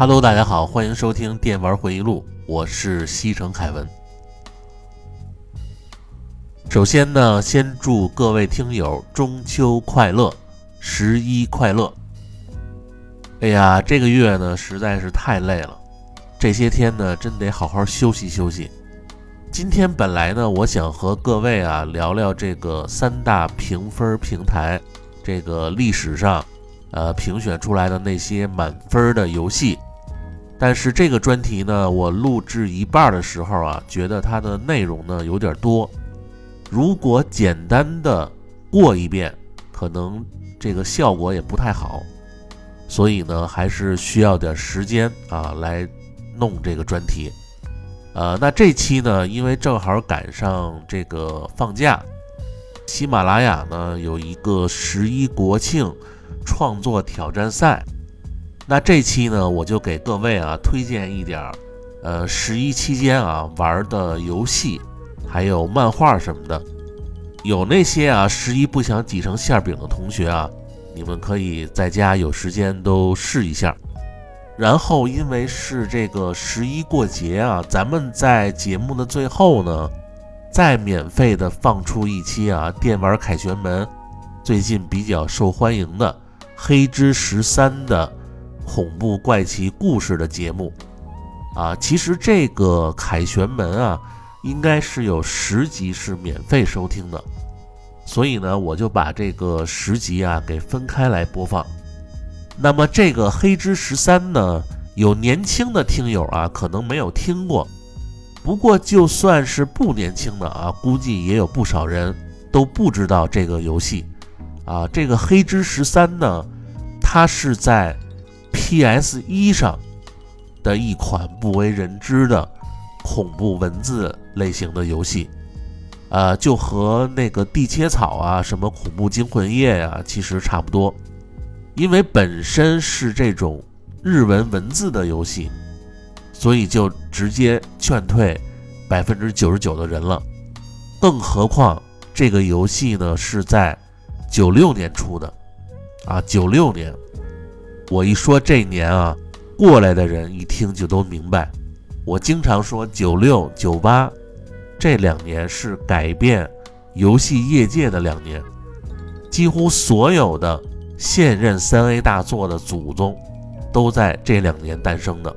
Hello，大家好，欢迎收听电玩回忆录，我是西城凯文。首先呢，先祝各位听友中秋快乐，十一快乐。哎呀，这个月呢实在是太累了，这些天呢真得好好休息休息。今天本来呢，我想和各位啊聊聊这个三大评分平台，这个历史上呃评选出来的那些满分的游戏。但是这个专题呢，我录制一半的时候啊，觉得它的内容呢有点多，如果简单的过一遍，可能这个效果也不太好，所以呢，还是需要点时间啊来弄这个专题。呃，那这期呢，因为正好赶上这个放假，喜马拉雅呢有一个十一国庆创作挑战赛。那这期呢，我就给各位啊推荐一点儿，呃，十一期间啊玩的游戏，还有漫画什么的。有那些啊十一不想挤成馅饼的同学啊，你们可以在家有时间都试一下。然后因为是这个十一过节啊，咱们在节目的最后呢，再免费的放出一期啊电玩凯旋门最近比较受欢迎的《黑之十三》的。恐怖怪奇故事的节目啊，其实这个凯旋门啊，应该是有十集是免费收听的，所以呢，我就把这个十集啊给分开来播放。那么这个黑之十三呢，有年轻的听友啊，可能没有听过，不过就算是不年轻的啊，估计也有不少人都不知道这个游戏啊。这个黑之十三呢，它是在。P.S. 一上的一款不为人知的恐怖文字类型的游戏，呃，就和那个地切草啊、什么恐怖惊魂夜呀，其实差不多。因为本身是这种日文文字的游戏，所以就直接劝退百分之九十九的人了。更何况这个游戏呢是在九六年出的，啊，九六年。我一说这年啊，过来的人一听就都明白。我经常说九六九八这两年是改变游戏业界的两年，几乎所有的现任三 A 大作的祖宗都在这两年诞生的。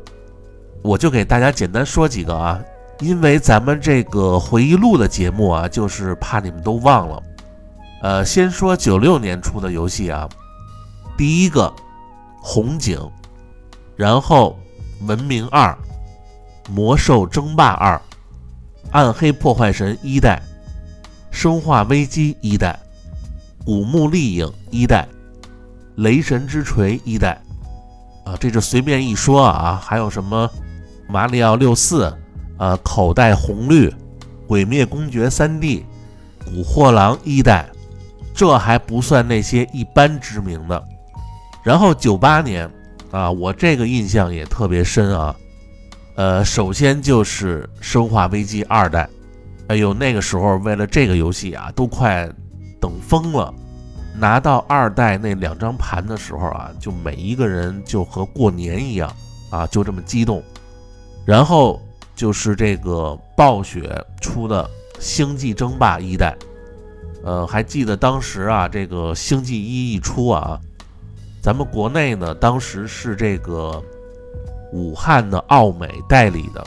我就给大家简单说几个啊，因为咱们这个回忆录的节目啊，就是怕你们都忘了。呃，先说九六年出的游戏啊，第一个。红警，然后文明二，魔兽争霸二，暗黑破坏神一代，生化危机一代，古墓丽影一代，雷神之锤一代，啊，这就随便一说啊，还有什么马里奥六四呃，口袋红绿、鬼灭公爵三 D、古惑狼一代，这还不算那些一般知名的。然后九八年啊，我这个印象也特别深啊。呃，首先就是《生化危机二代》，哎呦，那个时候为了这个游戏啊，都快等疯了。拿到二代那两张盘的时候啊，就每一个人就和过年一样啊，就这么激动。然后就是这个暴雪出的《星际争霸一代》，呃，还记得当时啊，这个《星际一》一出啊，咱们国内呢，当时是这个。武汉的奥美代理的，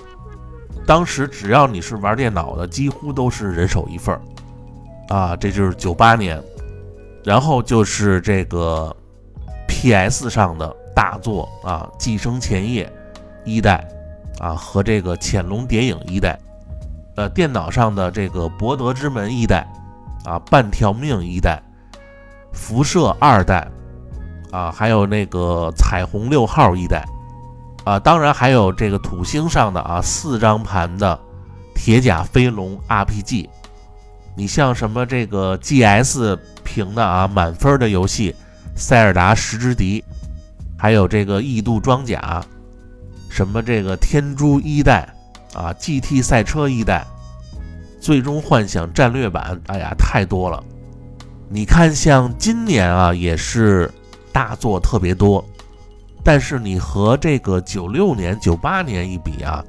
当时只要你是玩电脑的，几乎都是人手一份儿啊。这就是九八年，然后就是这个 PS 上的大作啊，《寄生前夜》一代啊和这个《潜龙谍影》一代，呃，电脑上的这个《博德之门》一代啊，《半条命》一代，《辐射》二代啊，还有那个《彩虹六号》一代。啊，当然还有这个土星上的啊四张盘的铁甲飞龙 RPG，你像什么这个 GS 评的啊满分的游戏《塞尔达十之敌》，还有这个异度装甲，什么这个天珠一代啊 GT 赛车一代，最终幻想战略版，哎呀太多了。你看像今年啊也是大作特别多。但是你和这个九六年、九八年一比啊，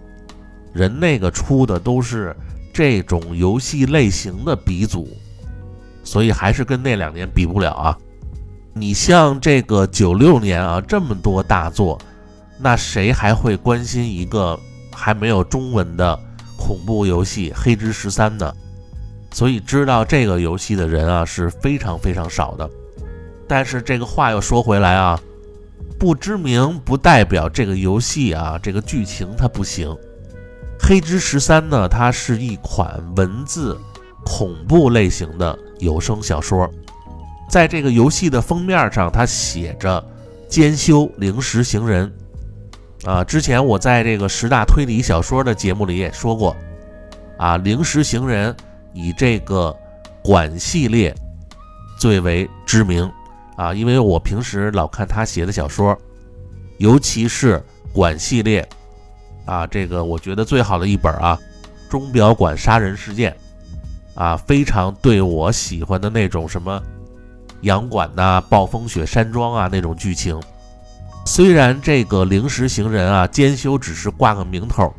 人那个出的都是这种游戏类型的鼻祖，所以还是跟那两年比不了啊。你像这个九六年啊，这么多大作，那谁还会关心一个还没有中文的恐怖游戏《黑之十三》呢？所以知道这个游戏的人啊是非常非常少的。但是这个话又说回来啊。不知名不代表这个游戏啊，这个剧情它不行。《黑之十三》呢，它是一款文字恐怖类型的有声小说。在这个游戏的封面上，它写着“兼修灵石行人”。啊，之前我在这个十大推理小说的节目里也说过，啊，灵石行人以这个管系列最为知名。啊，因为我平时老看他写的小说，尤其是管系列，啊，这个我觉得最好的一本啊，《钟表馆杀人事件》，啊，非常对我喜欢的那种什么洋馆呐、暴风雪山庄啊那种剧情。虽然这个灵石行人啊，兼修只是挂个名头，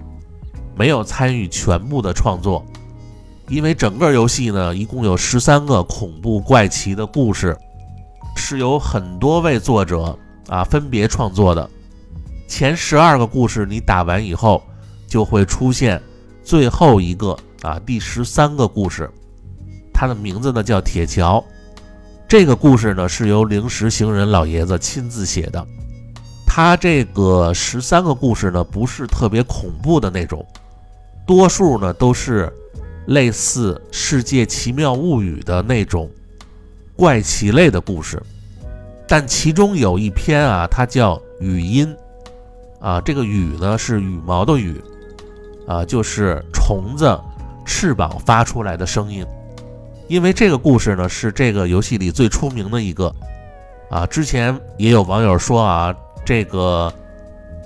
没有参与全部的创作，因为整个游戏呢，一共有十三个恐怖怪奇的故事。是由很多位作者啊分别创作的，前十二个故事你打完以后，就会出现最后一个啊第十三个故事，它的名字呢叫铁桥。这个故事呢是由灵石行人老爷子亲自写的，他这个十三个故事呢不是特别恐怖的那种，多数呢都是类似《世界奇妙物语》的那种。怪奇类的故事，但其中有一篇啊，它叫语音啊，这个羽呢是羽毛的羽啊，就是虫子翅膀发出来的声音。因为这个故事呢是这个游戏里最出名的一个啊，之前也有网友说啊，这个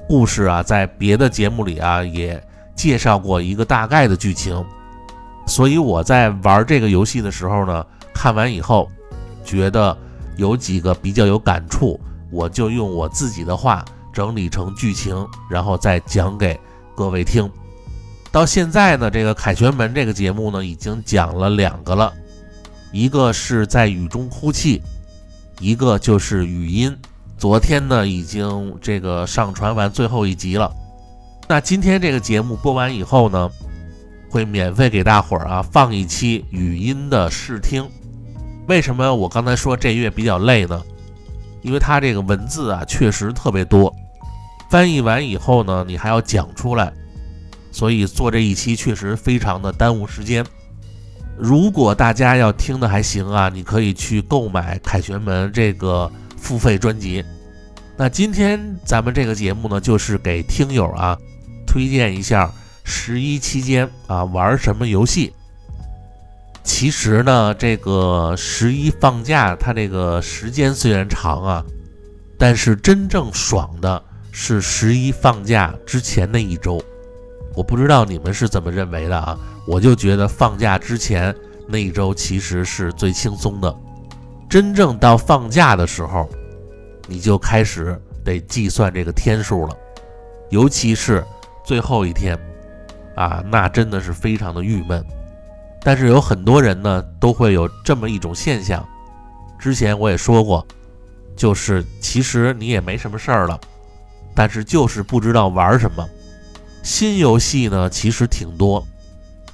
故事啊在别的节目里啊也介绍过一个大概的剧情，所以我在玩这个游戏的时候呢，看完以后。觉得有几个比较有感触，我就用我自己的话整理成剧情，然后再讲给各位听。到现在呢，这个凯旋门这个节目呢，已经讲了两个了，一个是在雨中哭泣，一个就是语音。昨天呢，已经这个上传完最后一集了。那今天这个节目播完以后呢，会免费给大伙儿啊放一期语音的试听。为什么我刚才说这月比较累呢？因为它这个文字啊确实特别多，翻译完以后呢，你还要讲出来，所以做这一期确实非常的耽误时间。如果大家要听的还行啊，你可以去购买《凯旋门》这个付费专辑。那今天咱们这个节目呢，就是给听友啊推荐一下《十一期间啊玩什么游戏。其实呢，这个十一放假，它这个时间虽然长啊，但是真正爽的是十一放假之前那一周。我不知道你们是怎么认为的啊？我就觉得放假之前那一周其实是最轻松的。真正到放假的时候，你就开始得计算这个天数了，尤其是最后一天啊，那真的是非常的郁闷。但是有很多人呢，都会有这么一种现象。之前我也说过，就是其实你也没什么事儿了，但是就是不知道玩什么。新游戏呢，其实挺多，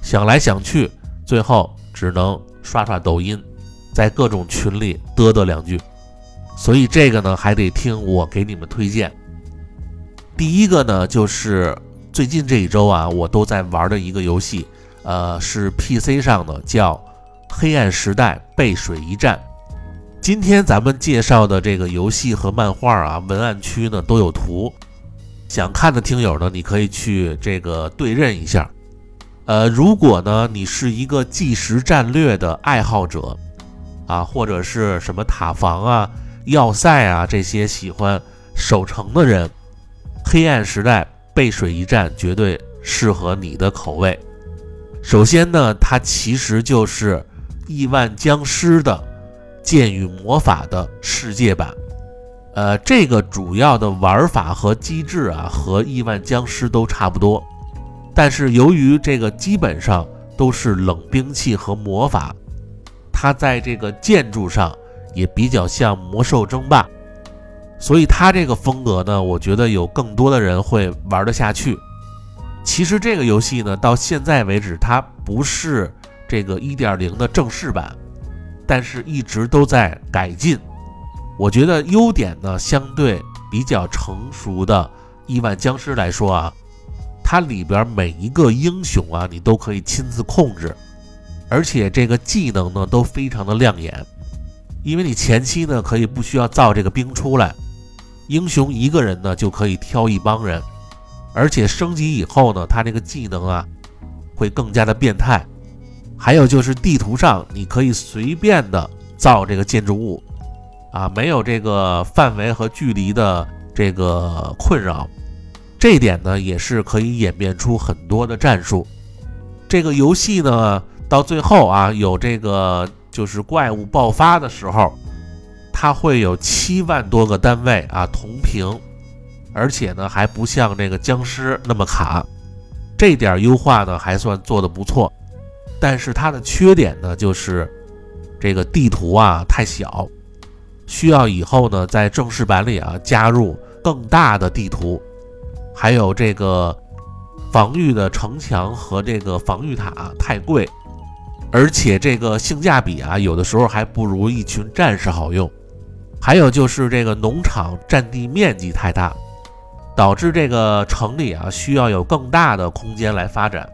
想来想去，最后只能刷刷抖音，在各种群里嘚嘚两句。所以这个呢，还得听我给你们推荐。第一个呢，就是最近这一周啊，我都在玩的一个游戏。呃，是 PC 上的，叫《黑暗时代：背水一战》。今天咱们介绍的这个游戏和漫画啊，文案区呢都有图，想看的听友呢，你可以去这个对认一下。呃，如果呢你是一个计时战略的爱好者啊，或者是什么塔防啊、要塞啊这些喜欢守城的人，《黑暗时代：背水一战》绝对适合你的口味。首先呢，它其实就是《亿万僵尸》的剑与魔法的世界版。呃，这个主要的玩法和机制啊，和《亿万僵尸》都差不多。但是由于这个基本上都是冷兵器和魔法，它在这个建筑上也比较像《魔兽争霸》，所以它这个风格呢，我觉得有更多的人会玩得下去。其实这个游戏呢，到现在为止，它不是这个一点零的正式版，但是一直都在改进。我觉得优点呢，相对比较成熟的《亿万僵尸》来说啊，它里边每一个英雄啊，你都可以亲自控制，而且这个技能呢都非常的亮眼，因为你前期呢可以不需要造这个兵出来，英雄一个人呢就可以挑一帮人。而且升级以后呢，它这个技能啊会更加的变态。还有就是地图上你可以随便的造这个建筑物啊，没有这个范围和距离的这个困扰。这一点呢也是可以演变出很多的战术。这个游戏呢到最后啊有这个就是怪物爆发的时候，它会有七万多个单位啊同屏。而且呢，还不像这个僵尸那么卡，这点优化呢还算做得不错。但是它的缺点呢，就是这个地图啊太小，需要以后呢在正式版里啊加入更大的地图，还有这个防御的城墙和这个防御塔太贵，而且这个性价比啊有的时候还不如一群战士好用。还有就是这个农场占地面积太大。导致这个城里啊需要有更大的空间来发展，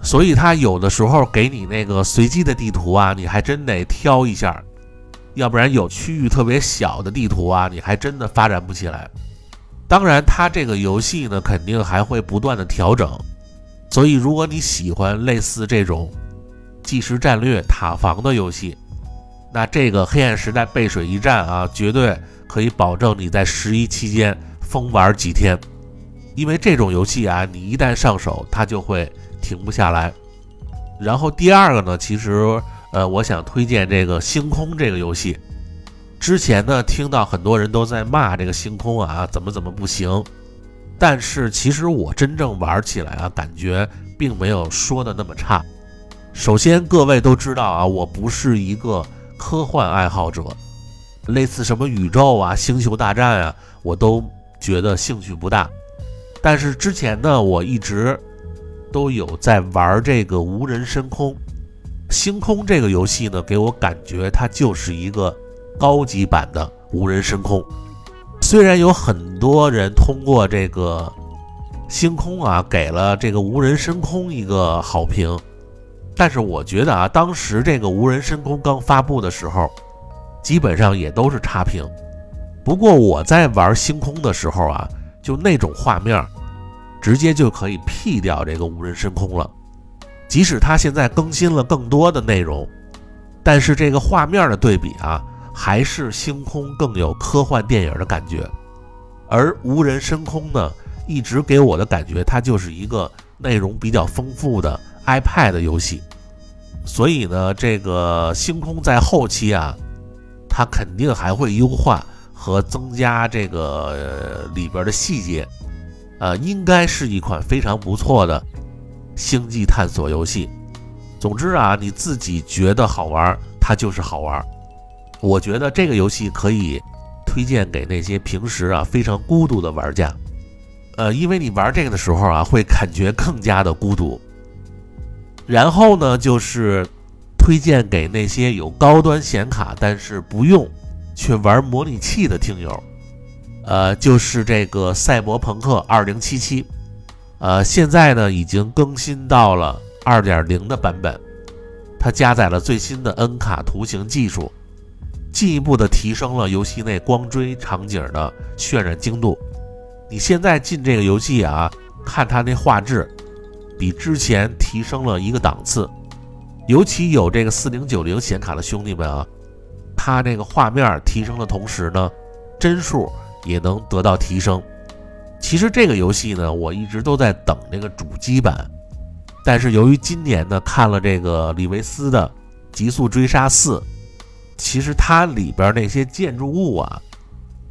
所以它有的时候给你那个随机的地图啊，你还真得挑一下，要不然有区域特别小的地图啊，你还真的发展不起来。当然，它这个游戏呢肯定还会不断的调整，所以如果你喜欢类似这种计时战略塔防的游戏，那这个黑暗时代背水一战啊，绝对可以保证你在十一期间。疯玩几天，因为这种游戏啊，你一旦上手，它就会停不下来。然后第二个呢，其实呃，我想推荐这个星空这个游戏。之前呢，听到很多人都在骂这个星空啊，怎么怎么不行。但是其实我真正玩起来啊，感觉并没有说的那么差。首先，各位都知道啊，我不是一个科幻爱好者，类似什么宇宙啊、星球大战啊，我都。觉得兴趣不大，但是之前呢，我一直都有在玩这个无人深空星空这个游戏呢，给我感觉它就是一个高级版的无人深空。虽然有很多人通过这个星空啊，给了这个无人深空一个好评，但是我觉得啊，当时这个无人深空刚发布的时候，基本上也都是差评。不过我在玩星空的时候啊，就那种画面，直接就可以 P 掉这个无人深空了。即使它现在更新了更多的内容，但是这个画面的对比啊，还是星空更有科幻电影的感觉。而无人深空呢，一直给我的感觉，它就是一个内容比较丰富的 iPad 游戏。所以呢，这个星空在后期啊，它肯定还会优化和增加这个里边的细节，呃，应该是一款非常不错的。星际探索游戏，总之啊，你自己觉得好玩，它就是好玩。我觉得这个游戏可以推荐给那些平时啊非常孤独的玩家，呃，因为你玩这个的时候啊，会感觉更加的孤独。然后呢，就是推荐给那些有高端显卡但是不用去玩模拟器的听友，呃，就是这个《赛博朋克2077》。呃，现在呢已经更新到了二点零的版本，它加载了最新的 N 卡图形技术，进一步的提升了游戏内光追场景的渲染精度。你现在进这个游戏啊，看它那画质，比之前提升了一个档次。尤其有这个四零九零显卡的兄弟们啊，它这个画面提升的同时呢，帧数也能得到提升。其实这个游戏呢，我一直都在等这个主机版，但是由于今年呢看了这个李维斯的《极速追杀四》，其实它里边那些建筑物啊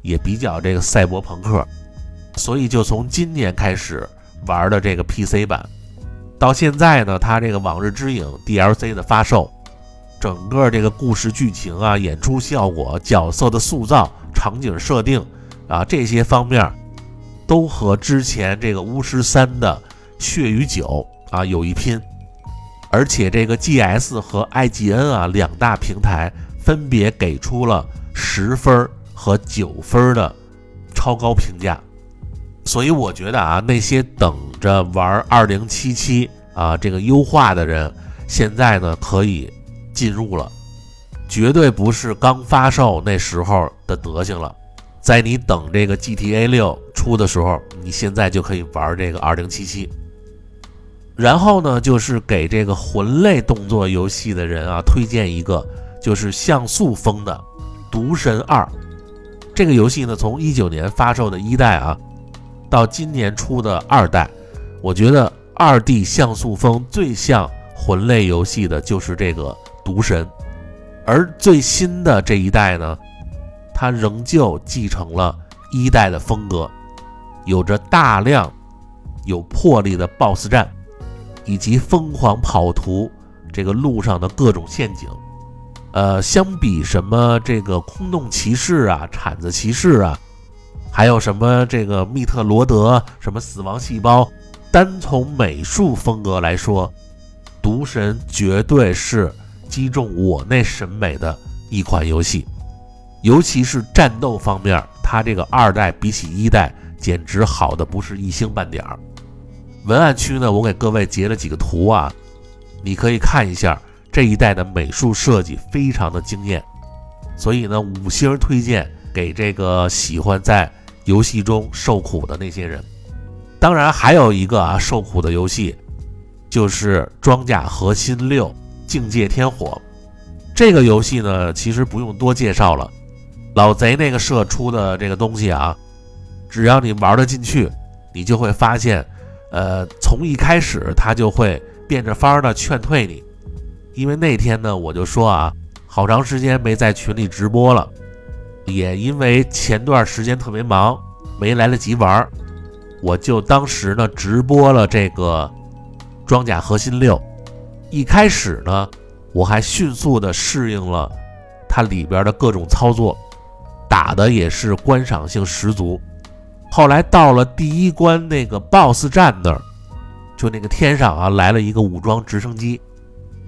也比较这个赛博朋克，所以就从今年开始玩的这个 PC 版，到现在呢，它这个《往日之影》DLC 的发售，整个这个故事剧情啊、演出效果、角色的塑造、场景设定啊这些方面。都和之前这个巫师三的血与酒啊有一拼，而且这个 GS 和 IGN 啊两大平台分别给出了十分和九分的超高评价，所以我觉得啊那些等着玩二零七七啊这个优化的人，现在呢可以进入了，绝对不是刚发售那时候的德行了。在你等这个 GTA 六出的时候，你现在就可以玩这个二零七七。然后呢，就是给这个魂类动作游戏的人啊，推荐一个就是像素风的《毒神二》。这个游戏呢，从一九年发售的一代啊，到今年出的二代，我觉得二 D 像素风最像魂类游戏的就是这个《毒神》，而最新的这一代呢。它仍旧继承了一代的风格，有着大量有魄力的 BOSS 战，以及疯狂跑图这个路上的各种陷阱。呃，相比什么这个空洞骑士啊、铲子骑士啊，还有什么这个密特罗德、什么死亡细胞，单从美术风格来说，毒神绝对是击中我那审美的一款游戏。尤其是战斗方面，它这个二代比起一代简直好的不是一星半点儿。文案区呢，我给各位截了几个图啊，你可以看一下这一代的美术设计非常的惊艳，所以呢，五星推荐给这个喜欢在游戏中受苦的那些人。当然还有一个啊受苦的游戏，就是《装甲核心六：境界天火》这个游戏呢，其实不用多介绍了。老贼那个社出的这个东西啊，只要你玩得进去，你就会发现，呃，从一开始他就会变着法儿的劝退你。因为那天呢，我就说啊，好长时间没在群里直播了，也因为前段时间特别忙，没来得及玩，我就当时呢直播了这个装甲核心六。一开始呢，我还迅速的适应了它里边的各种操作。打的也是观赏性十足。后来到了第一关那个 BOSS 战那儿，就那个天上啊来了一个武装直升机。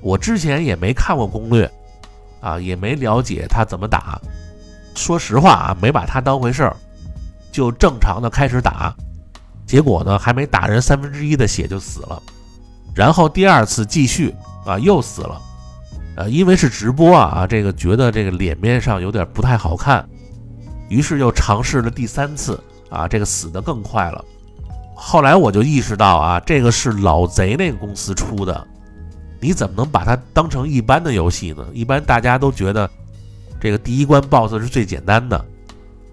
我之前也没看过攻略啊，也没了解他怎么打。说实话啊，没把他当回事儿，就正常的开始打。结果呢，还没打人三分之一的血就死了。然后第二次继续啊，又死了。呃，因为是直播啊，这个觉得这个脸面上有点不太好看。于是又尝试了第三次啊，这个死的更快了。后来我就意识到啊，这个是老贼那个公司出的，你怎么能把它当成一般的游戏呢？一般大家都觉得这个第一关 BOSS 是最简单的，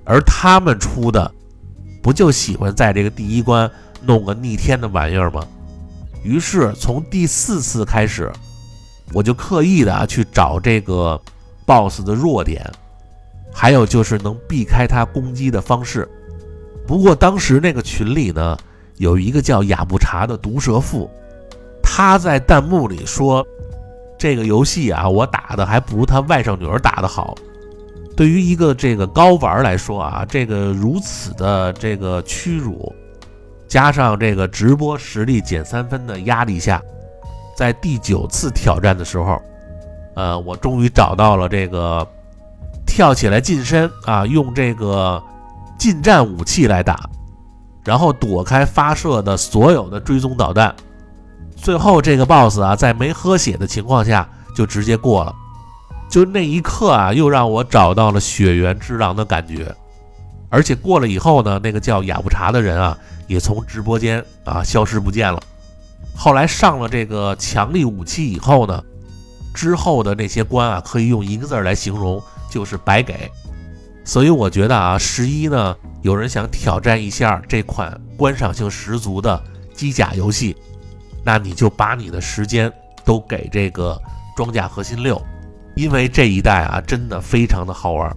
而他们出的不就喜欢在这个第一关弄个逆天的玩意儿吗？于是从第四次开始，我就刻意的去找这个 BOSS 的弱点，还有就是能避开他攻击的方式。不过当时那个群里呢。有一个叫雅布查的毒蛇妇，他在弹幕里说：“这个游戏啊，我打的还不如他外甥女儿打的好。对于一个这个高玩来说啊，这个如此的这个屈辱，加上这个直播实力减三分的压力下，在第九次挑战的时候，呃，我终于找到了这个跳起来近身啊，用这个近战武器来打。”然后躲开发射的所有的追踪导弹，最后这个 BOSS 啊，在没喝血的情况下就直接过了。就那一刻啊，又让我找到了血缘之狼的感觉。而且过了以后呢，那个叫雅布查的人啊，也从直播间啊消失不见了。后来上了这个强力武器以后呢，之后的那些关啊，可以用一个字来形容，就是白给。所以我觉得啊，十一呢。有人想挑战一下这款观赏性十足的机甲游戏，那你就把你的时间都给这个装甲核心六，因为这一代啊真的非常的好玩。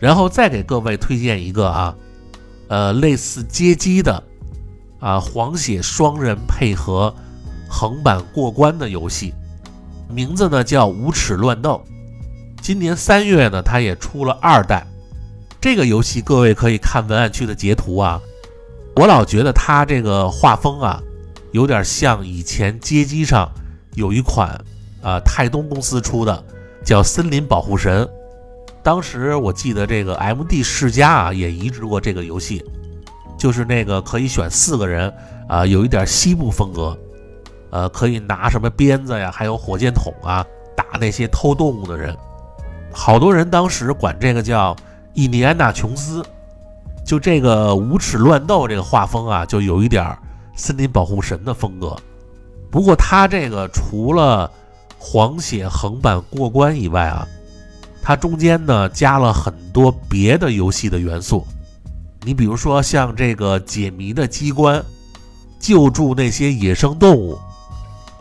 然后再给各位推荐一个啊，呃，类似街机的啊黄血双人配合横版过关的游戏，名字呢叫无耻乱斗。今年三月呢，它也出了二代。这个游戏各位可以看文案区的截图啊，我老觉得它这个画风啊，有点像以前街机上有一款啊泰东公司出的叫《森林保护神》，当时我记得这个 MD 世嘉啊也移植过这个游戏，就是那个可以选四个人啊，有一点西部风格，呃，可以拿什么鞭子呀，还有火箭筒啊打那些偷动物的人，好多人当时管这个叫。印第安纳琼斯，就这个无耻乱斗这个画风啊，就有一点森林保护神的风格。不过它这个除了黄血横版过关以外啊，它中间呢加了很多别的游戏的元素。你比如说像这个解谜的机关，救助那些野生动物，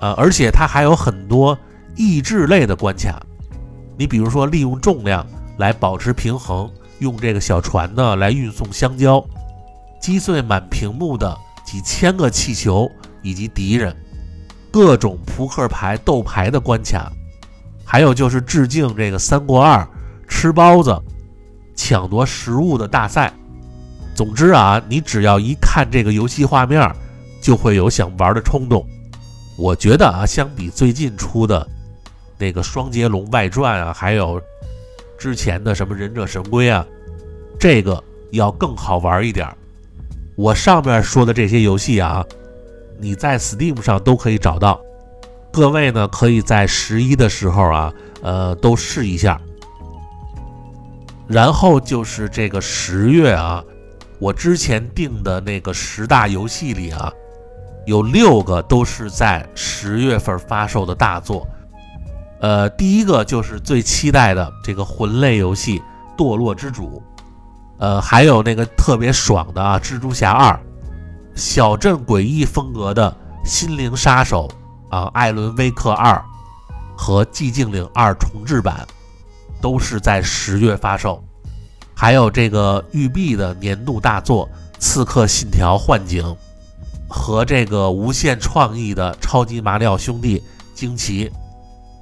呃，而且它还有很多益智类的关卡。你比如说利用重量。来保持平衡，用这个小船呢来运送香蕉，击碎满屏幕的几千个气球以及敌人，各种扑克牌、斗牌的关卡，还有就是致敬这个《三国二》吃包子、抢夺食物的大赛。总之啊，你只要一看这个游戏画面，就会有想玩的冲动。我觉得啊，相比最近出的那个《双截龙外传》啊，还有。之前的什么忍者神龟啊，这个要更好玩一点。我上面说的这些游戏啊，你在 Steam 上都可以找到。各位呢，可以在十一的时候啊，呃，都试一下。然后就是这个十月啊，我之前定的那个十大游戏里啊，有六个都是在十月份发售的大作。呃，第一个就是最期待的这个魂类游戏《堕落之主》，呃，还有那个特别爽的啊，《蜘蛛侠二》，小镇诡异风格的《心灵杀手》啊，《艾伦威克二》和《寂静岭二》重制版，都是在十月发售。还有这个育碧的年度大作《刺客信条：幻景》，和这个无限创意的《超级马里奥兄弟：惊奇》。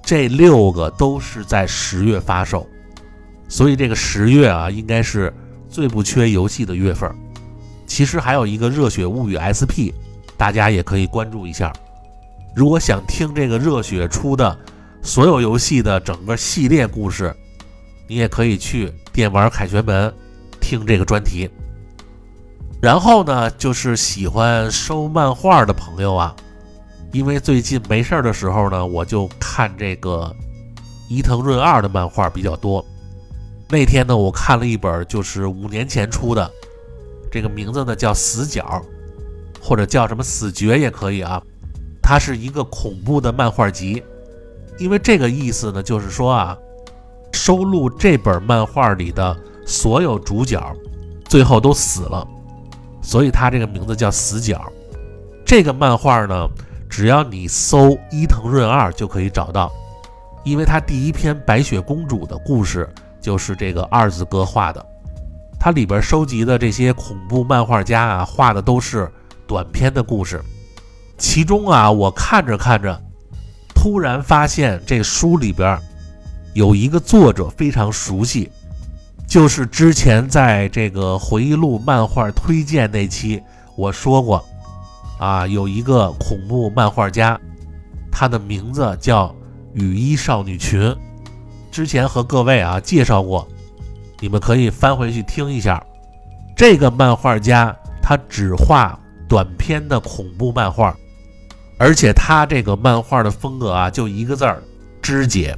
这六个都是在十月发售，所以这个十月啊，应该是最不缺游戏的月份。其实还有一个《热血物语》SP，大家也可以关注一下。如果想听这个热血出的所有游戏的整个系列故事，你也可以去电玩凯旋门听这个专题。然后呢，就是喜欢收漫画的朋友啊。因为最近没事儿的时候呢，我就看这个伊藤润二的漫画比较多。那天呢，我看了一本就是五年前出的，这个名字呢叫《死角》，或者叫什么死绝也可以啊。它是一个恐怖的漫画集，因为这个意思呢，就是说啊，收录这本漫画里的所有主角最后都死了，所以它这个名字叫死角。这个漫画呢，只要你搜伊藤润二就可以找到，因为他第一篇白雪公主的故事就是这个二字哥画的。它里边收集的这些恐怖漫画家啊，画的都是短篇的故事。其中啊，我看着看着，突然发现这书里边有一个作者非常熟悉，就是之前在这个回忆录漫画推荐那期我说过，啊，有一个恐怖漫画家，他的名字叫雨衣少女群，之前和各位啊介绍过。你们可以翻回去听一下，这个漫画家他只画短篇的恐怖漫画，而且他这个漫画的风格啊，就一个字儿肢解，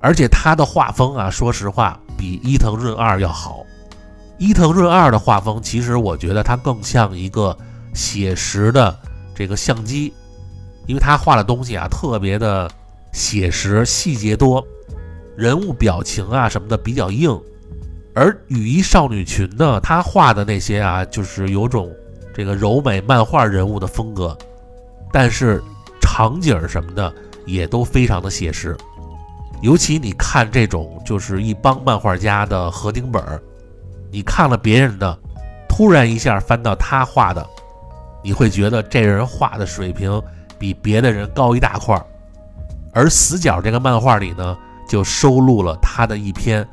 而且他的画风啊，说实话比伊藤润二要好。伊藤润二的画风，其实我觉得他更像一个写实的这个相机，因为他画的东西啊特别的写实，细节多，人物表情啊什么的比较硬。而雨衣少女群呢，她画的那些啊，就是有种这个柔美漫画人物的风格，但是场景什么的也都非常的写实。尤其你看这种就是一帮漫画家的合订本儿，你看了别人的，突然一下翻到他画的，你会觉得这人画的水平比别的人高一大块儿。而死角这个漫画里呢，就收录了他的一篇。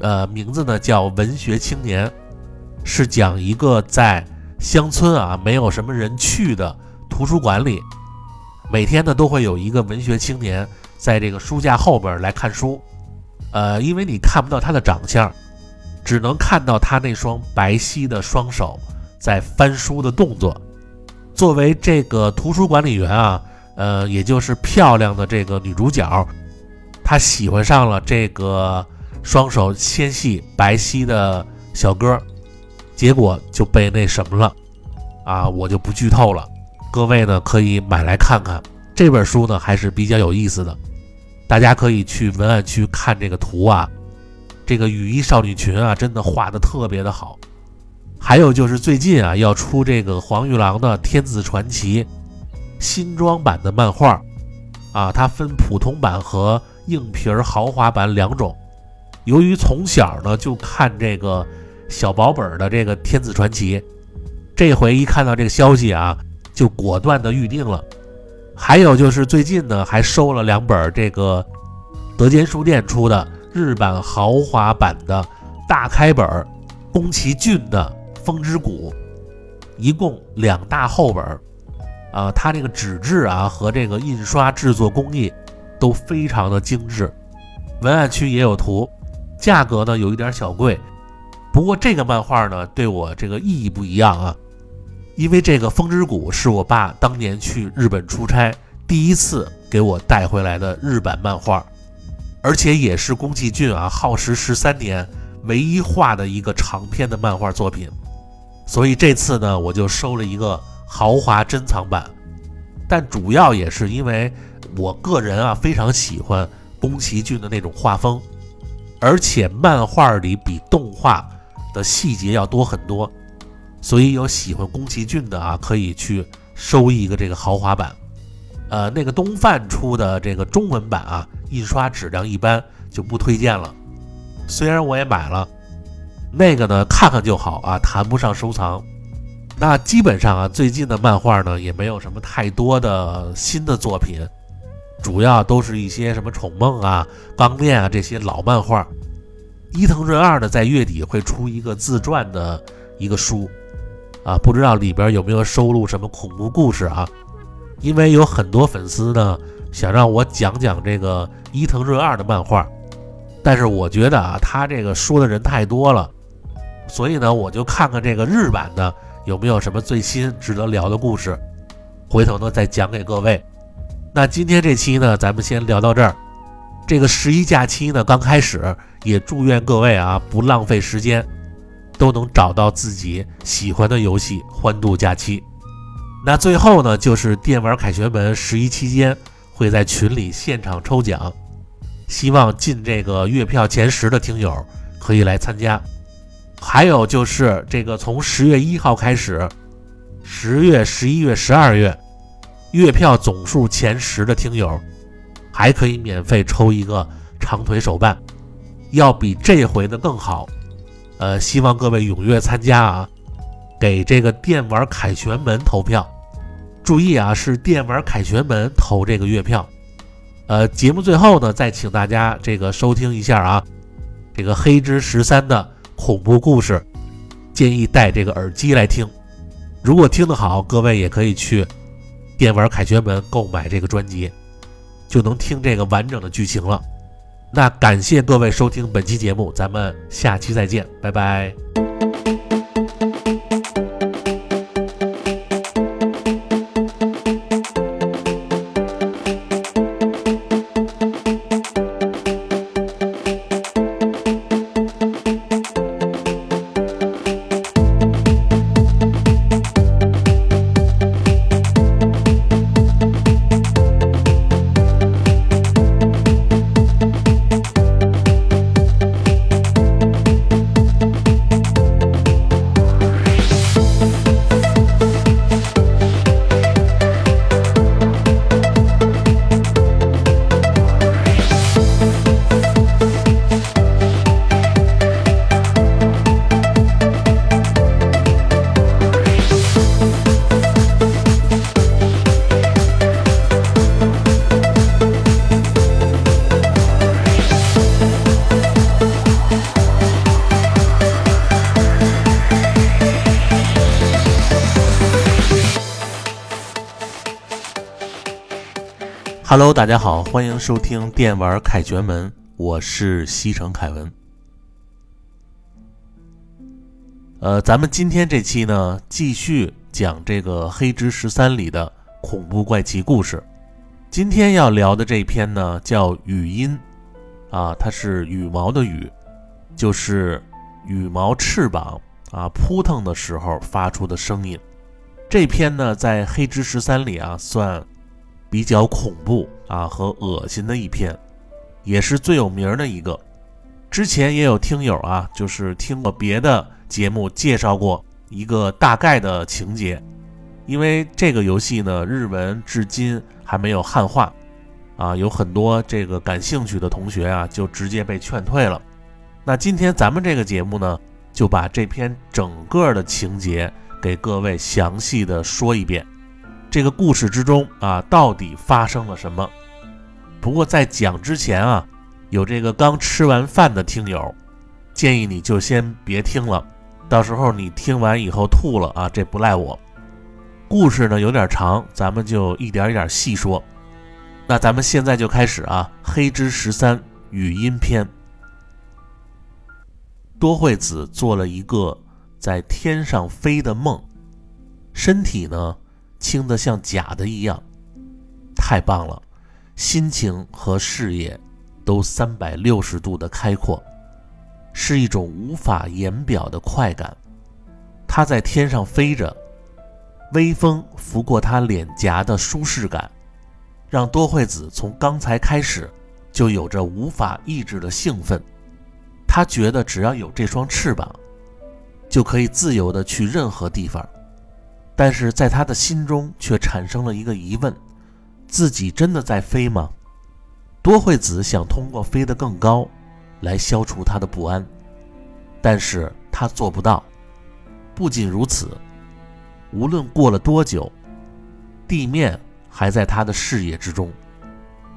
呃，名字呢叫《文学青年》，是讲一个在乡村啊没有什么人去的图书馆里，每天呢都会有一个文学青年在这个书架后边来看书。呃，因为你看不到他的长相，只能看到他那双白皙的双手在翻书的动作。作为这个图书管理员啊，呃，也就是漂亮的这个女主角，她喜欢上了这个。双手纤细白皙的小哥，结果就被那什么了啊！我就不剧透了，各位呢可以买来看看。这本书呢还是比较有意思的，大家可以去文案区看这个图啊。这个雨衣少女群啊，真的画的特别的好。还有就是最近啊要出这个黄玉郎的《天子传奇》新装版的漫画啊，它分普通版和硬皮儿豪华版两种。由于从小呢就看这个小薄本的这个《天子传奇》，这回一看到这个消息啊，就果断的预定了。还有就是最近呢还收了两本这个德间书店出的日版豪华版的大开本宫崎骏的《风之谷》，一共两大厚本啊，它这个纸质啊和这个印刷制作工艺都非常的精致，文案区也有图。价格呢有一点小贵，不过这个漫画呢对我这个意义不一样啊，因为这个《风之谷》是我爸当年去日本出差第一次给我带回来的日版漫画，而且也是宫崎骏啊耗时十三年唯一画的一个长篇的漫画作品，所以这次呢我就收了一个豪华珍藏版，但主要也是因为我个人啊非常喜欢宫崎骏的那种画风。而且漫画里比动画的细节要多很多，所以有喜欢宫崎骏的啊，可以去收一个这个豪华版。呃，那个东贩出的这个中文版啊，印刷质量一般，就不推荐了。虽然我也买了，那个呢看看就好啊，谈不上收藏。那基本上啊，最近的漫画呢也没有什么太多的新的作品。主要都是一些什么宠梦啊、钢炼啊这些老漫画。伊藤润二呢，在月底会出一个自传的一个书，啊，不知道里边有没有收录什么恐怖故事啊？因为有很多粉丝呢想让我讲讲这个伊藤润二的漫画，但是我觉得啊，他这个说的人太多了，所以呢，我就看看这个日版的有没有什么最新值得聊的故事，回头呢再讲给各位。那今天这期呢，咱们先聊到这儿。这个十一假期呢，刚开始，也祝愿各位啊，不浪费时间，都能找到自己喜欢的游戏，欢度假期。那最后呢，就是电玩凯旋门十一期间会在群里现场抽奖，希望进这个月票前十的听友可以来参加。还有就是这个从十月一号开始，十月、十一月、十二月，月票总数前十的听友还可以免费抽一个长腿手办，要比这回的更好。呃，希望各位踊跃参加啊，给这个电玩凯旋门投票。注意啊，是电玩凯旋门投这个月票。呃，节目最后呢，再请大家这个收听一下啊，这个黑之十三的恐怖故事，建议戴这个耳机来听。如果听得好，各位也可以去电玩凯旋门购买这个专辑，就能听这个完整的剧情了。那感谢各位收听本期节目，咱们下期再见，拜拜。Hello，大家好，欢迎收听电玩凯旋门，我是西城凯文。呃，咱们今天这期呢，继续讲这个《黑之十三》里的恐怖怪奇故事。今天要聊的这篇呢，叫羽音，啊，它是羽毛的羽，就是羽毛翅膀啊扑腾的时候发出的声音。这篇呢，在《黑之十三》里啊，算。比较恐怖啊和恶心的一篇，也是最有名的一个。之前也有听友啊，就是听过别的节目介绍过一个大概的情节。因为这个游戏呢，日文至今还没有汉化啊，有很多这个感兴趣的同学啊，就直接被劝退了。那今天咱们这个节目呢，就把这篇整个的情节给各位详细的说一遍。这个故事之中啊，到底发生了什么？不过在讲之前啊，有这个刚吃完饭的听友，建议你就先别听了，到时候你听完以后吐了啊，这不赖我。故事呢有点长，咱们就一点一点细说。那咱们现在就开始啊，《黑之十三》语音篇。多惠子做了一个在天上飞的梦，身体呢？轻的像假的一样，太棒了，心情和视野都三百六十度的开阔，是一种无法言表的快感。他在天上飞着，微风拂过他脸颊的舒适感，让多惠子从刚才开始就有着无法抑制的兴奋。他觉得只要有这双翅膀，就可以自由的去任何地方。但是在他的心中却产生了一个疑问：自己真的在飞吗？多惠子想通过飞得更高来消除他的不安，但是他做不到。不仅如此，无论过了多久，地面还在他的视野之中，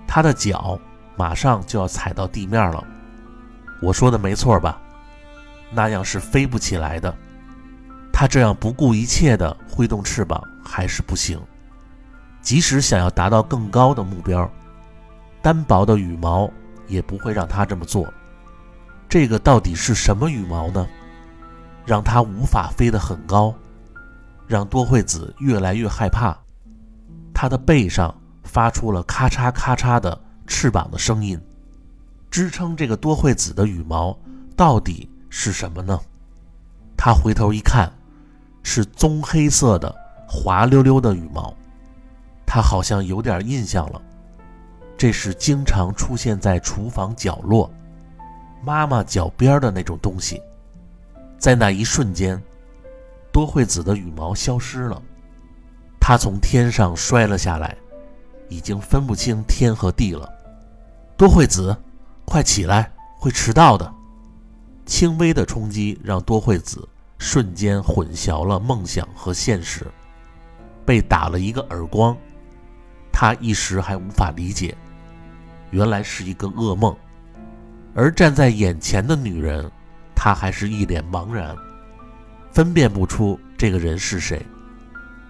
他的脚马上就要踩到地面了。我说的没错吧？那样是飞不起来的。他这样不顾一切地挥动翅膀还是不行，即使想要达到更高的目标，单薄的羽毛也不会让他这么做。这个到底是什么羽毛呢？让他无法飞得很高，让多惠子越来越害怕。他的背上发出了咔嚓咔嚓的翅膀的声音，支撑这个多惠子的羽毛到底是什么呢？他回头一看。是棕黑色的滑溜溜的羽毛，他好像有点印象了。这是经常出现在厨房角落、妈妈脚边的那种东西。在那一瞬间，多惠子的羽毛消失了，他从天上摔了下来，已经分不清天和地了。多惠子，快起来，会迟到的。轻微的冲击让多惠子瞬间混淆了梦想和现实。被打了一个耳光，他一时还无法理解，原来是一个噩梦。而站在眼前的女人，他还是一脸茫然，分辨不出这个人是谁。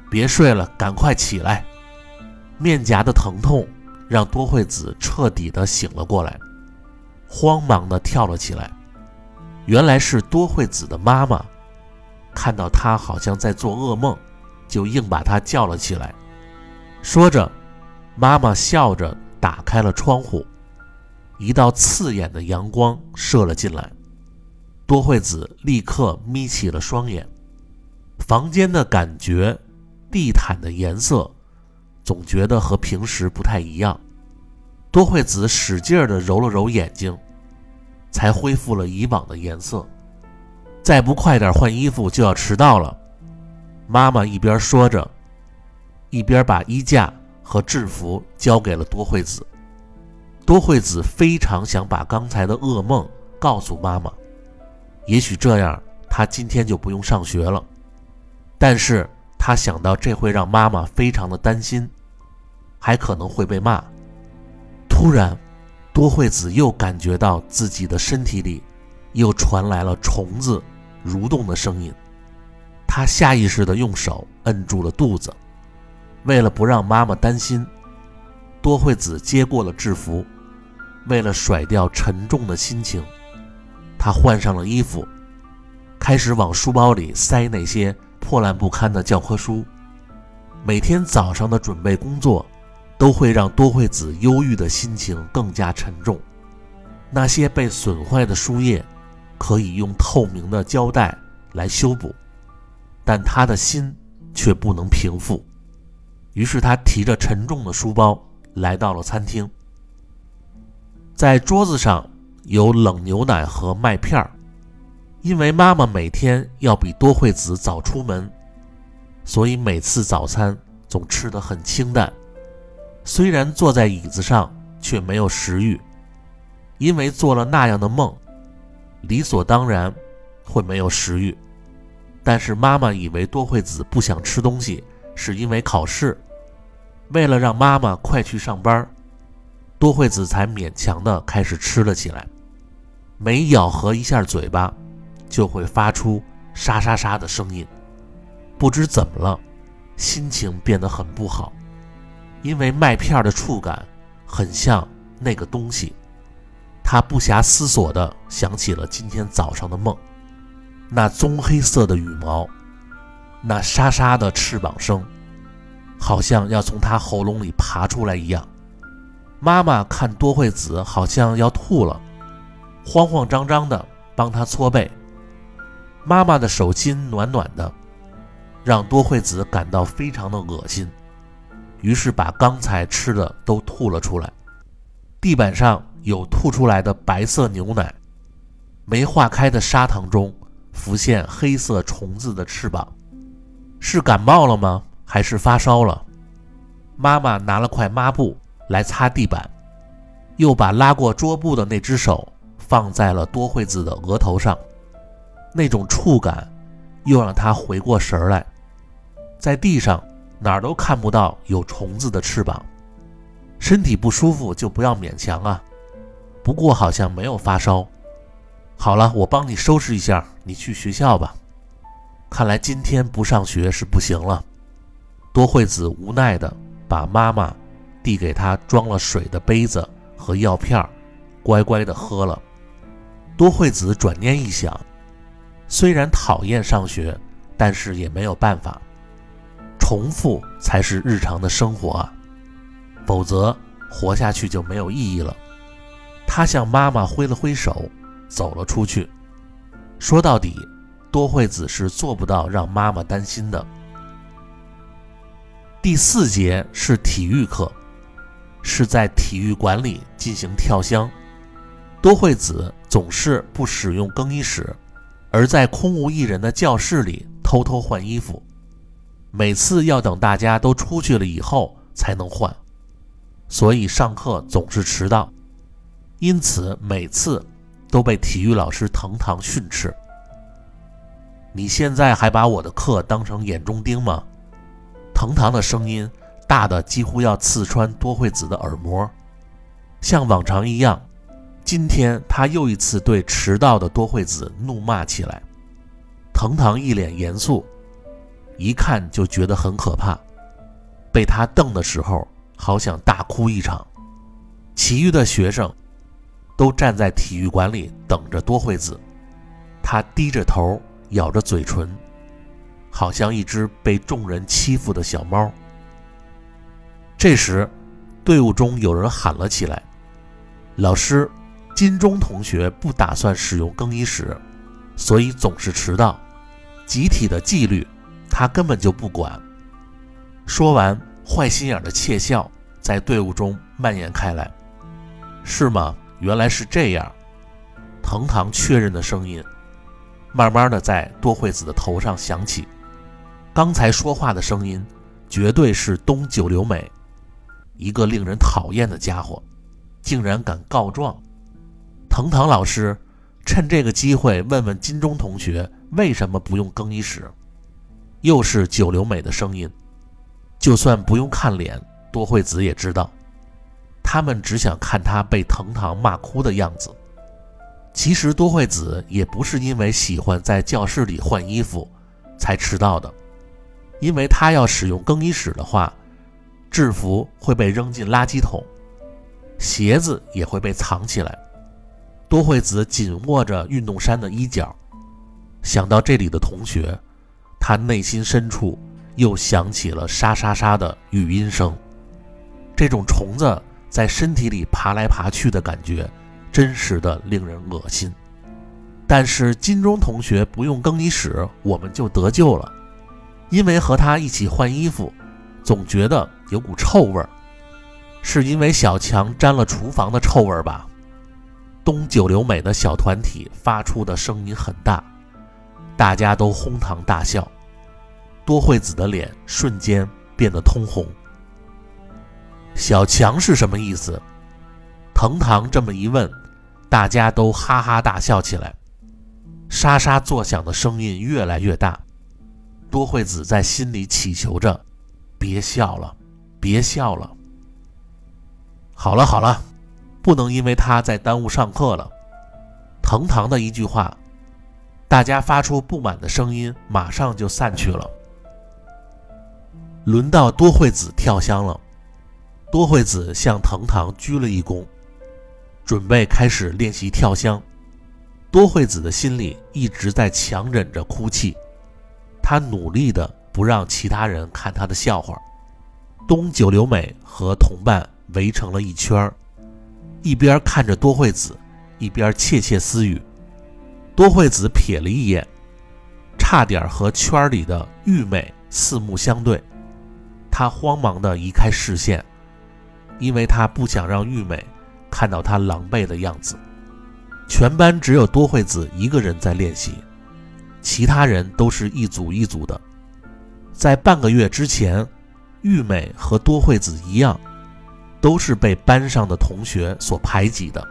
别睡了，赶快起来！面颊的疼痛让多惠子彻底的醒了过来，慌忙的跳了起来。原来是多惠子的妈妈，看到他好像在做噩梦。就硬把他叫了起来，说着，妈妈笑着打开了窗户，一道刺眼的阳光射了进来。多惠子立刻眯起了双眼，房间的感觉，地毯的颜色，总觉得和平时不太一样。多惠子使劲地揉了揉眼睛，才恢复了以往的颜色。再不快点换衣服，就要迟到了。妈妈一边说着，一边把衣架和制服交给了多惠子。多惠子非常想把刚才的噩梦告诉妈妈，也许这样她今天就不用上学了。但是她想到这会让妈妈非常的担心，还可能会被骂。突然，多惠子又感觉到自己的身体里又传来了虫子蠕动的声音。他下意识地用手摁住了肚子，为了不让妈妈担心，多惠子接过了制服。为了甩掉沉重的心情，他换上了衣服，开始往书包里塞那些破烂不堪的教科书。每天早上的准备工作，都会让多惠子忧郁的心情更加沉重。那些被损坏的书页，可以用透明的胶带来修补。但他的心却不能平复，于是他提着沉重的书包来到了餐厅。在桌子上有冷牛奶和麦片儿，因为妈妈每天要比多惠子早出门，所以每次早餐总吃得很清淡。虽然坐在椅子上，却没有食欲，因为做了那样的梦，理所当然会没有食欲。但是妈妈以为多惠子不想吃东西是因为考试，为了让妈妈快去上班，多惠子才勉强的开始吃了起来。每咬合一下嘴巴，就会发出沙沙沙的声音。不知怎么了，心情变得很不好，因为麦片的触感很像那个东西。他不暇思索的想起了今天早上的梦。那棕黑色的羽毛，那沙沙的翅膀声，好像要从他喉咙里爬出来一样。妈妈看多惠子好像要吐了，慌慌张张的帮他搓背。妈妈的手心暖暖的，让多惠子感到非常的恶心，于是把刚才吃的都吐了出来。地板上有吐出来的白色牛奶，没化开的砂糖中。浮现黑色虫子的翅膀，是感冒了吗？还是发烧了？妈妈拿了块抹布来擦地板，又把拉过桌布的那只手放在了多惠子的额头上，那种触感又让她回过神来。在地上哪儿都看不到有虫子的翅膀，身体不舒服就不要勉强啊。不过好像没有发烧。好了，我帮你收拾一下，你去学校吧。看来今天不上学是不行了。多惠子无奈地把妈妈递给她装了水的杯子和药片乖乖地喝了。多惠子转念一想，虽然讨厌上学，但是也没有办法，重复才是日常的生活啊，否则活下去就没有意义了。他向妈妈挥了挥手。走了出去。说到底，多惠子是做不到让妈妈担心的。第四节是体育课，是在体育馆里进行跳箱。多惠子总是不使用更衣室，而在空无一人的教室里偷偷换衣服，每次要等大家都出去了以后才能换，所以上课总是迟到，因此每次都被体育老师藤堂训斥。你现在还把我的课当成眼中钉吗？藤堂的声音大的几乎要刺穿多惠子的耳膜。像往常一样，今天他又一次对迟到的多惠子怒骂起来。藤堂一脸严肃，一看就觉得很可怕。被他瞪的时候，好想大哭一场。其余的学生都站在体育馆里等着多惠子。他低着头。咬着嘴唇，好像一只被众人欺负的小猫。这时，队伍中有人喊了起来：“老师，金钟同学不打算使用更衣室，所以总是迟到。集体的纪律，他根本就不管。”说完，坏心眼的窃笑在队伍中蔓延开来。“是吗？原来是这样。”藤堂确认的声音。慢慢的在多惠子的头上响起，刚才说话的声音绝对是东九流美，一个令人讨厌的家伙，竟然敢告状。藤堂老师趁这个机会问问金钟同学为什么不用更衣室。又是九流美的声音，就算不用看脸，多惠子也知道，他们只想看他被藤堂骂哭的样子。其实多惠子也不是因为喜欢在教室里换衣服才迟到的，因为他要使用更衣室的话，制服会被扔进垃圾桶，鞋子也会被藏起来。多惠子紧握着运动衫的衣角，想到这里的同学，他内心深处又响起了沙沙沙的语音声，这种虫子在身体里爬来爬去的感觉。真实的令人恶心，但是金钟同学不用更衣室，我们就得救了，因为和他一起换衣服，总觉得有股臭味儿，是因为小强沾了厨房的臭味儿吧？东九流美的小团体发出的声音很大，大家都哄堂大笑，多惠子的脸瞬间变得通红。小强是什么意思？藤堂这么一问，大家都哈哈大笑起来，沙沙作响的声音越来越大。多惠子在心里祈求着：“别笑了，别笑了。”好了好了，不能因为他在耽误上课了。藤堂的一句话，大家发出不满的声音，马上就散去了。轮到多惠子跳箱了，多惠子向藤堂鞠了一躬。准备开始练习跳箱，多惠子的心里一直在强忍着哭泣，她努力的不让其他人看她的笑话。东九流美和同伴围成了一圈一边看着多惠子，一边窃窃私语。多惠子瞥了一眼，差点和圈里的玉美四目相对，她慌忙的移开视线，因为他不想让玉美。看到他狼狈的样子，全班只有多惠子一个人在练习，其他人都是一组一组的。在半个月之前，玉美和多惠子一样，都是被班上的同学所排挤的。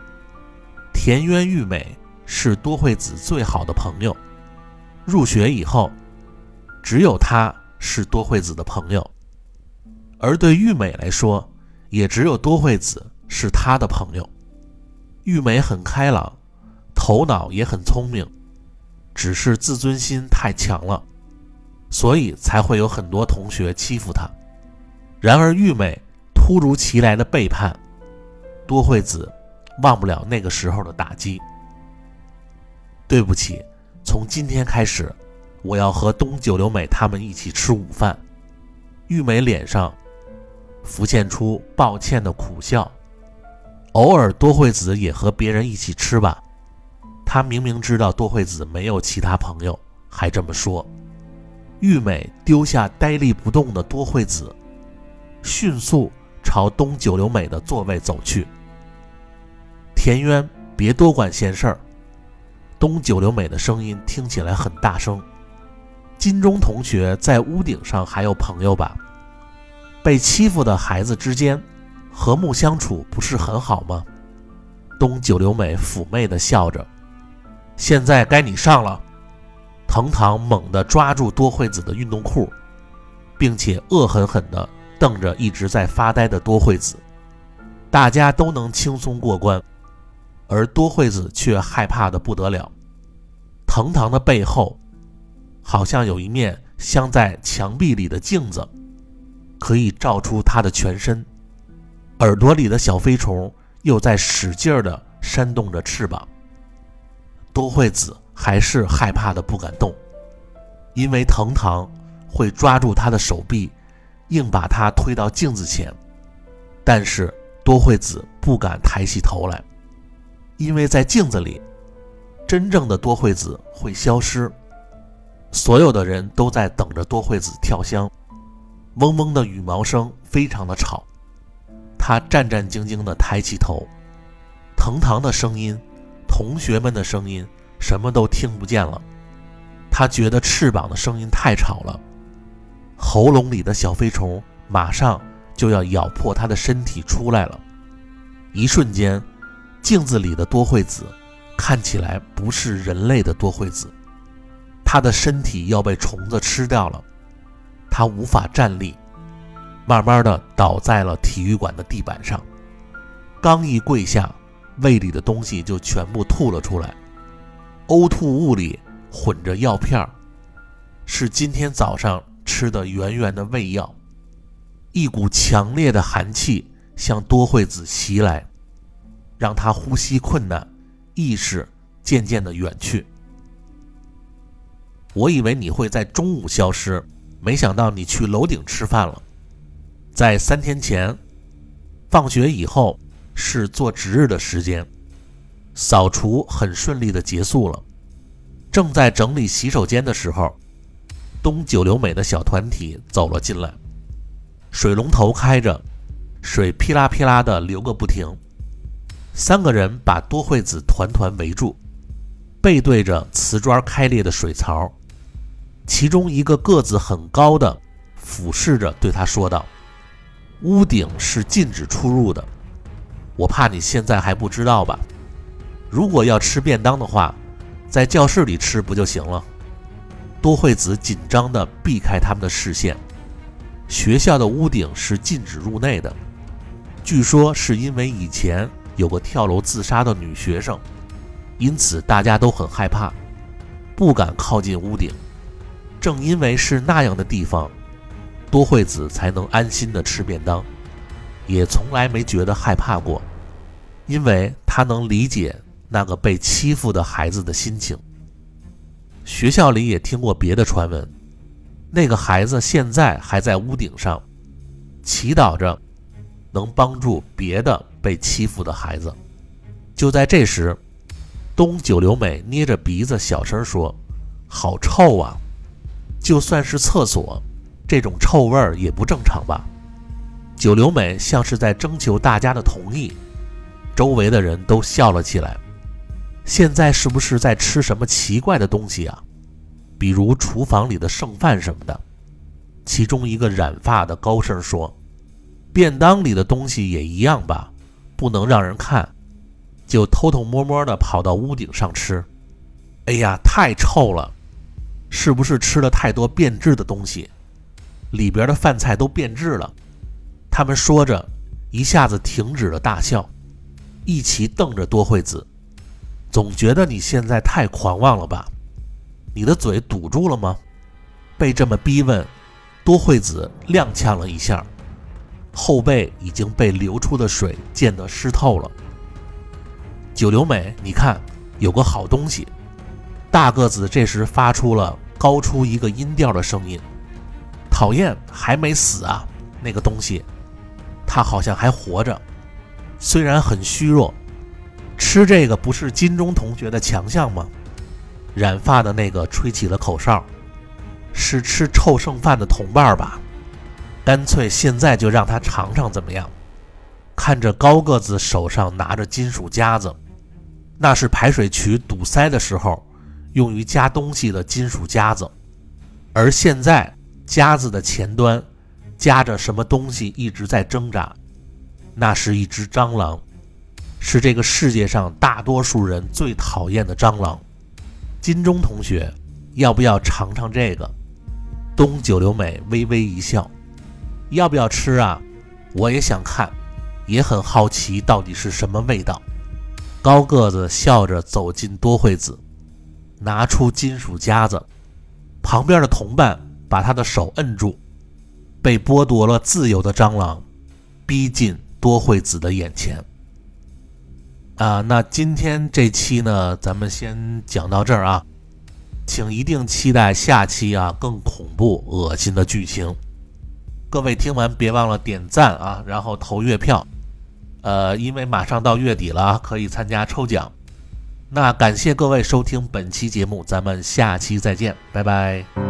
田园玉美是多惠子最好的朋友，入学以后，只有她是多惠子的朋友，而对玉美来说，也只有多惠子。是他的朋友，玉美很开朗，头脑也很聪明，只是自尊心太强了，所以才会有很多同学欺负她。然而玉美突如其来的背叛，多惠子忘不了那个时候的打击。对不起，从今天开始，我要和东九流美他们一起吃午饭。玉美脸上浮现出抱歉的苦笑。偶尔多惠子也和别人一起吃吧。他明明知道多惠子没有其他朋友，还这么说。玉美丢下呆立不动的多惠子，迅速朝东九流美的座位走去。田渊，别多管闲事儿。东九流美的声音听起来很大声。金钟同学在屋顶上还有朋友吧？被欺负的孩子之间和睦相处不是很好吗？东九流美妩媚地笑着。现在该你上了。藤堂猛地抓住多惠子的运动裤，并且恶狠狠地瞪着一直在发呆的多惠子。大家都能轻松过关，而多惠子却害怕的不得了。藤堂的背后好像有一面镶在墙壁里的镜子，可以照出他的全身。耳朵里的小飞虫又在使劲儿地扇动着翅膀。多惠子还是害怕的不敢动，因为藤堂会抓住他的手臂，硬把他推到镜子前。但是多惠子不敢抬起头来，因为在镜子里，真正的多惠子会消失。所有的人都在等着多惠子跳箱，嗡嗡的羽毛声非常的吵。他战战兢兢地抬起头，藤堂的声音。同学们的声音什么都听不见了，他觉得翅膀的声音太吵了，喉咙里的小飞虫马上就要咬破他的身体出来了。一瞬间，镜子里的多惠子看起来不是人类的多惠子，他的身体要被虫子吃掉了，他无法站立，慢慢的倒在了体育馆的地板上，刚一跪下。胃里的东西就全部吐了出来，呕吐物里混着药片儿，是今天早上吃的圆圆的胃药。一股强烈的寒气向多惠子袭来，让他呼吸困难，意识渐渐的远去。我以为你会在中午消失，没想到你去楼顶吃饭了。在三天前，放学以后。是做值日的时间，扫除很顺利的结束了。正在整理洗手间的时候，东九流美的小团体走了进来，水龙头开着，水噼啦噼啦的流个不停。三个人把多惠子团团围住，背对着瓷砖开裂的水槽。其中一个个子很高的俯视着对他说道：“屋顶是禁止出入的。”我怕你现在还不知道吧？如果要吃便当的话，在教室里吃不就行了？多惠子紧张地避开他们的视线。学校的屋顶是禁止入内的，据说是因为以前有个跳楼自杀的女学生，因此大家都很害怕，不敢靠近屋顶。正因为是那样的地方，多惠子才能安心地吃便当。也从来没觉得害怕过，因为她能理解那个被欺负的孩子的心情。学校里也听过别的传闻，那个孩子现在还在屋顶上，祈祷着能帮助别的被欺负的孩子。就在这时，东九流美捏着鼻子小声说：“好臭啊！就算是厕所，这种臭味儿也不正常吧？”九流美像是在征求大家的同意，周围的人都笑了起来。现在是不是在吃什么奇怪的东西啊？比如厨房里的剩饭什么的。其中一个染发的高声说：“便当里的东西也一样吧，不能让人看，就偷偷摸摸的跑到屋顶上吃。”哎呀，太臭了！是不是吃了太多变质的东西？里边的饭菜都变质了。他们说着，一下子停止了大笑，一齐瞪着多惠子。总觉得你现在太狂妄了吧？你的嘴堵住了吗？被这么逼问，多惠子踉跄了一下，后背已经被流出的水溅得湿透了。九流美，你看，有个好东西。大个子这时发出了高出一个音调的声音：“讨厌，还没死啊，那个东西。”他好像还活着，虽然很虚弱。吃这个不是金钟同学的强项吗？染发的那个吹起了口哨，是吃臭剩饭的同伴吧？干脆现在就让他尝尝怎么样？看着高个子手上拿着金属夹子，那是排水渠堵塞的时候用于夹东西的金属夹子，而现在夹子的前端夹着什么东西一直在挣扎，那是一只蟑螂，是这个世界上大多数人最讨厌的蟑螂。金钟同学，要不要尝尝这个？东九流美微微一笑，要不要吃啊？我也想看，也很好奇到底是什么味道。高个子笑着走进多惠子，拿出金属夹子，旁边的同伴把他的手摁住。被剥夺了自由的蟑螂，逼近多惠子的眼前。啊，那今天这期呢，咱们先讲到这儿啊，请一定期待下期啊更恐怖、恶心的剧情。各位听完别忘了点赞啊，然后投月票。呃，因为马上到月底了，可以参加抽奖。那感谢各位收听本期节目，咱们下期再见，拜拜。